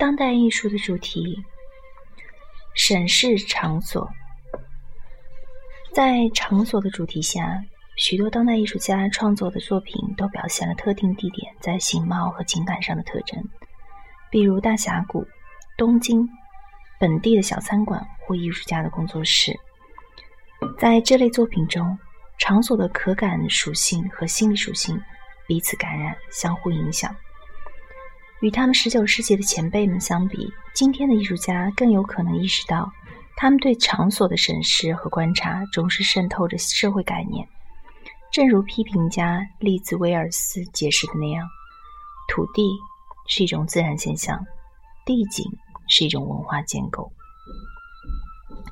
当代艺术的主题：审视场所。在场所的主题下，许多当代艺术家创作的作品都表现了特定地点在形貌和情感上的特征，比如大峡谷、东京、本地的小餐馆或艺术家的工作室。在这类作品中，场所的可感属性和心理属性彼此感染，相互影响。与他们19世纪的前辈们相比，今天的艺术家更有可能意识到。他们对场所的审视和观察，总是渗透着社会概念。正如批评家利兹威尔斯解释的那样，土地是一种自然现象，地景是一种文化建构。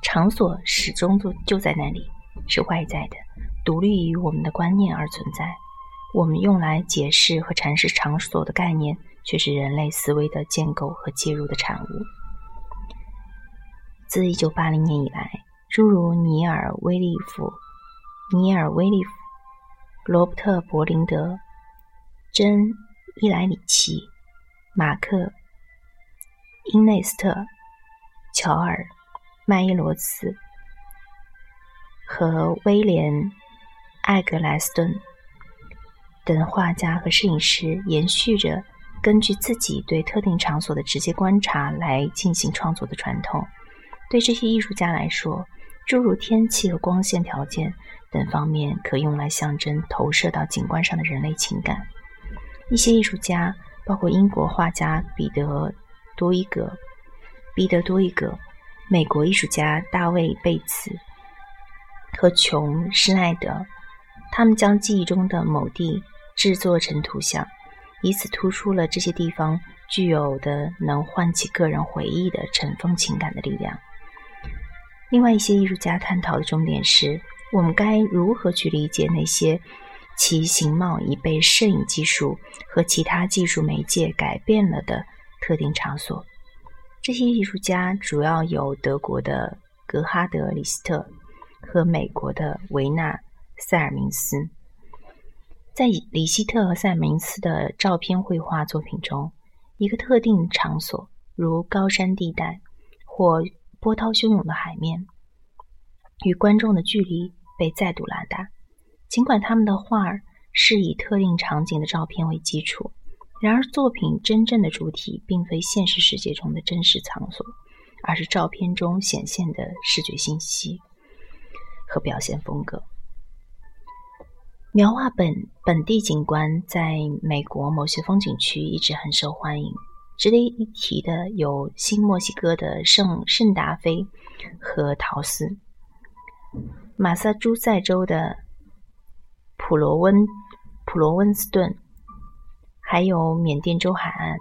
场所始终就就在那里，是外在的，独立于我们的观念而存在。我们用来解释和阐释场所的概念，却是人类思维的建构和介入的产物。自1980年以来，诸如尼尔·威利夫、尼尔·威利夫、罗伯特·伯林德、珍·伊莱里奇、马克·因内斯特、乔尔·麦伊罗斯和威廉·艾格莱斯顿等画家和摄影师，延续着根据自己对特定场所的直接观察来进行创作的传统。对这些艺术家来说，诸如天气和光线条件等方面可用来象征投射到景观上的人类情感。一些艺术家，包括英国画家彼得·多伊格、彼得·多伊格、美国艺术家大卫·贝茨和琼·施奈德，他们将记忆中的某地制作成图像，以此突出了这些地方具有的能唤起个人回忆的尘封情感的力量。另外一些艺术家探讨的重点是：我们该如何去理解那些其形貌已被摄影技术和其他技术媒介改变了的特定场所？这些艺术家主要有德国的格哈德·李斯特和美国的维纳·塞尔明斯。在李希特和塞尔明斯的照片绘画作品中，一个特定场所，如高山地带或波涛汹涌的海面与观众的距离被再度拉大。尽管他们的画儿是以特定场景的照片为基础，然而作品真正的主体并非现实世界中的真实场所，而是照片中显现的视觉信息和表现风格。描画本本地景观在美国某些风景区一直很受欢迎。值得一提的有新墨西哥的圣圣达菲和陶斯，马萨诸塞州的普罗温普罗温斯顿，还有缅甸州海岸。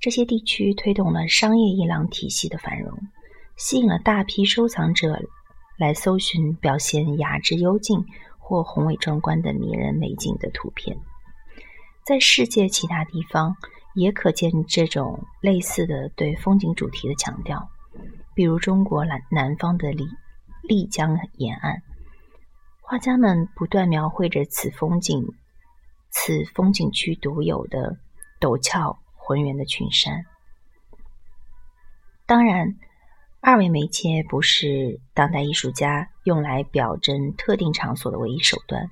这些地区推动了商业伊朗体系的繁荣，吸引了大批收藏者来搜寻表现雅致幽静或宏伟壮观的迷人美景的图片。在世界其他地方。也可见这种类似的对风景主题的强调，比如中国南南方的丽丽江沿岸，画家们不断描绘着此风景、此风景区独有的陡峭浑圆的群山。当然，二维媒介不是当代艺术家用来表征特定场所的唯一手段。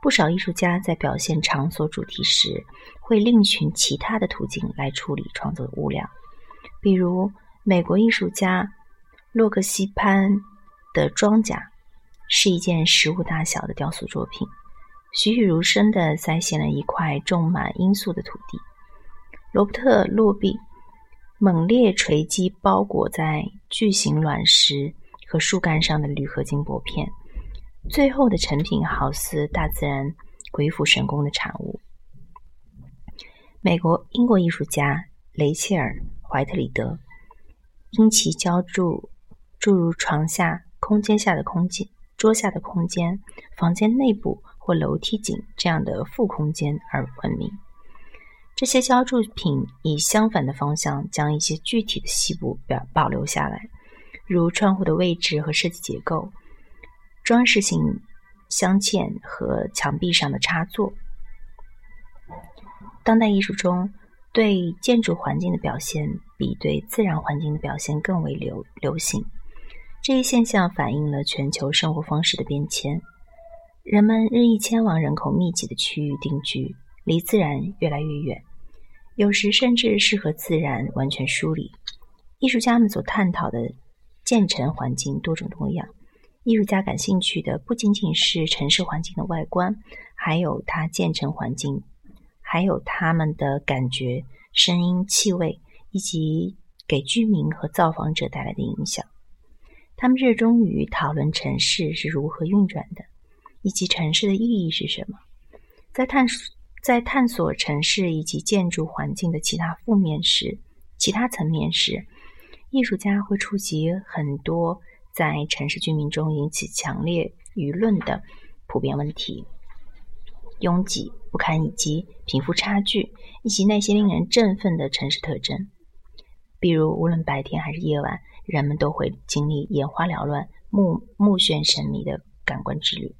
不少艺术家在表现场所主题时，会另寻其他的途径来处理创作的物料。比如，美国艺术家洛克西潘的装甲是一件实物大小的雕塑作品，栩栩如生地再现了一块种满罂粟的土地。罗伯特·洛毕猛烈锤击包裹在巨型卵石和树干上的铝合金薄片。最后的成品好似大自然鬼斧神工的产物。美国、英国艺术家雷切尔·怀特里德因其浇筑注入床下空间下的空间、桌下的空间、房间内部或楼梯井这样的副空间而闻名。这些浇筑品以相反的方向将一些具体的细部表保留下来，如窗户的位置和设计结构。装饰性镶嵌和墙壁上的插座。当代艺术中对建筑环境的表现比对自然环境的表现更为流流行。这一现象反映了全球生活方式的变迁，人们日益迁往人口密集的区域定居，离自然越来越远，有时甚至是和自然完全疏离。艺术家们所探讨的建成环境多种多样，艺术家感兴趣的不仅仅是城市环境的外观，还有它建成环境，还有他们的感觉、声音、气味，以及给居民和造访者带来的影响。他们热衷于讨论城市是如何运转的，以及城市的意义是什么。在探索在探索城市以及建筑环境的其他负面时，其他层面时，艺术家会触及很多在城市居民中引起强烈舆论的普遍问题：拥挤、不堪以及贫富差距，以及那些令人振奋的城市特征，比如无论白天还是夜晚。人们都会经历眼花缭乱、目目眩神迷的感官之旅。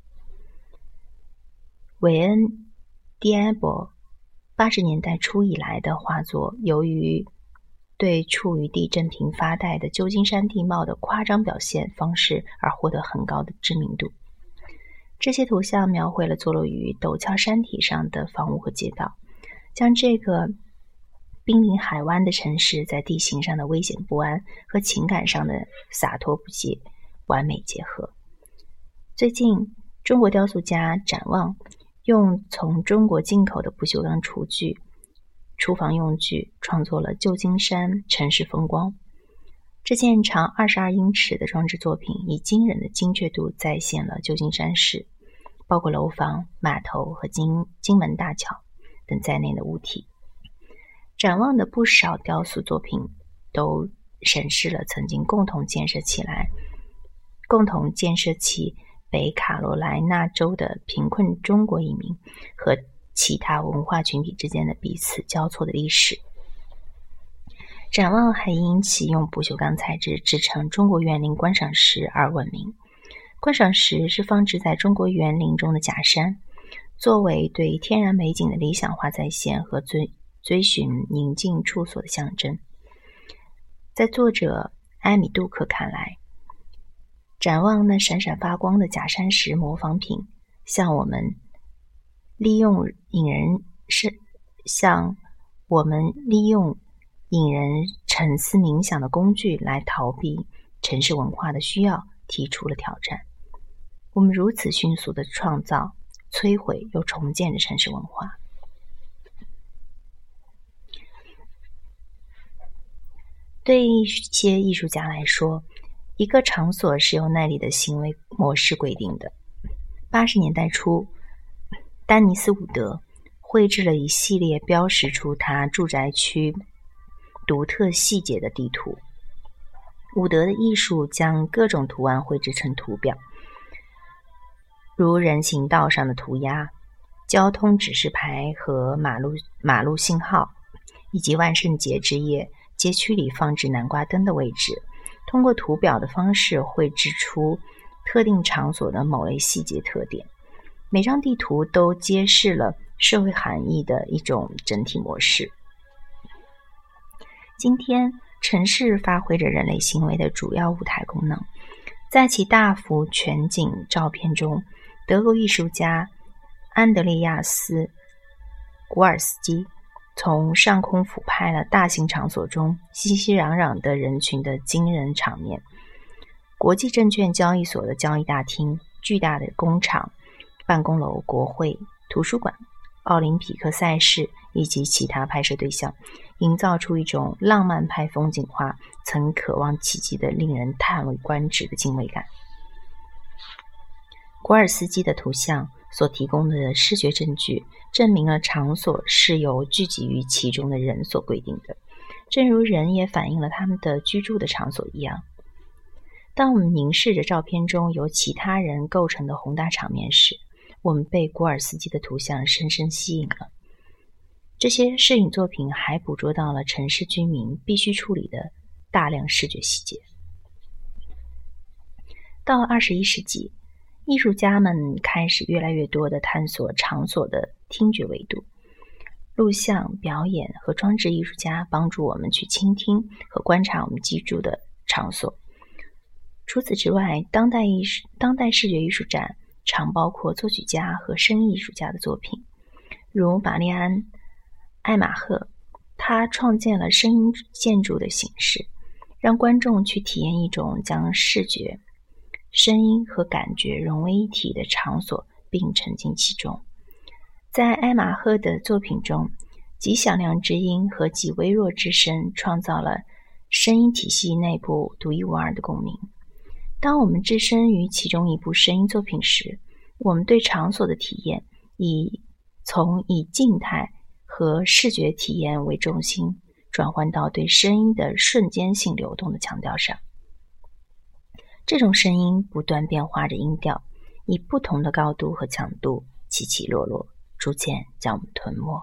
韦恩·蒂埃博八十年代初以来的画作，由于对处于地震频发带的旧金山地貌的夸张表现方式而获得很高的知名度。这些图像描绘了坐落于陡峭山体上的房屋和街道，将这个。濒临海湾的城市，在地形上的危险不安和情感上的洒脱不羁完美结合。最近，中国雕塑家展望用从中国进口的不锈钢厨具、厨房用具，创作了旧金山城市风光。这件长二十二英尺的装置作品，以惊人的精确度再现了旧金山市，包括楼房、码头和金金门大桥等在内的物体。展望的不少雕塑作品都审视了曾经共同建设起来、共同建设起北卡罗来纳州的贫困中国移民和其他文化群体之间的彼此交错的历史。展望还因其用不锈钢材质制成中国园林观赏石而闻名。观赏石是放置在中国园林中的假山，作为对天然美景的理想化再现和追。追寻宁静处所的象征，在作者埃米杜克看来，展望那闪闪发光的假山石模仿品，向我们利用引人是向我们利用引人沉思冥想的工具来逃避城市文化的需要，提出了挑战。我们如此迅速的创造、摧毁又重建的城市文化。对一些艺术家来说，一个场所是由那里的行为模式规定的。八十年代初，丹尼斯·伍德绘制了一系列标识出他住宅区独特细节的地图。伍德的艺术将各种图案绘制成图表，如人行道上的涂鸦、交通指示牌和马路马路信号，以及万圣节之夜。街区里放置南瓜灯的位置，通过图表的方式绘制出特定场所的某类细节特点。每张地图都揭示了社会含义的一种整体模式。今天，城市发挥着人类行为的主要舞台功能。在其大幅全景照片中，德国艺术家安德烈亚斯·古尔斯基。从上空俯拍了大型场所中熙熙攘攘的人群的惊人场面：国际证券交易所的交易大厅、巨大的工厂、办公楼、国会、图书馆、奥林匹克赛事以及其他拍摄对象，营造出一种浪漫派风景画曾渴望企及的令人叹为观止的敬畏感。古尔斯基的图像。所提供的视觉证据证明了场所是由聚集于其中的人所规定的，正如人也反映了他们的居住的场所一样。当我们凝视着照片中由其他人构成的宏大场面时，我们被古尔斯基的图像深深吸引了。这些摄影作品还捕捉到了城市居民必须处理的大量视觉细节。到二十一世纪。艺术家们开始越来越多的探索场所的听觉维度，录像、表演和装置艺术家帮助我们去倾听和观察我们居住的场所。除此之外，当代艺术、当代视觉艺术展常包括作曲家和声艺术家的作品，如玛丽安·艾玛赫，他创建了声音建筑的形式，让观众去体验一种将视觉、声音和感觉融为一体的场所，并沉浸其中。在埃马赫的作品中，极响亮之音和极微弱之声创造了声音体系内部独一无二的共鸣。当我们置身于其中一部声音作品时，我们对场所的体验以从以静态和视觉体验为中心，转换到对声音的瞬间性流动的强调上。这种声音不断变化着音调，以不同的高度和强度起起落落。逐渐将我们吞没。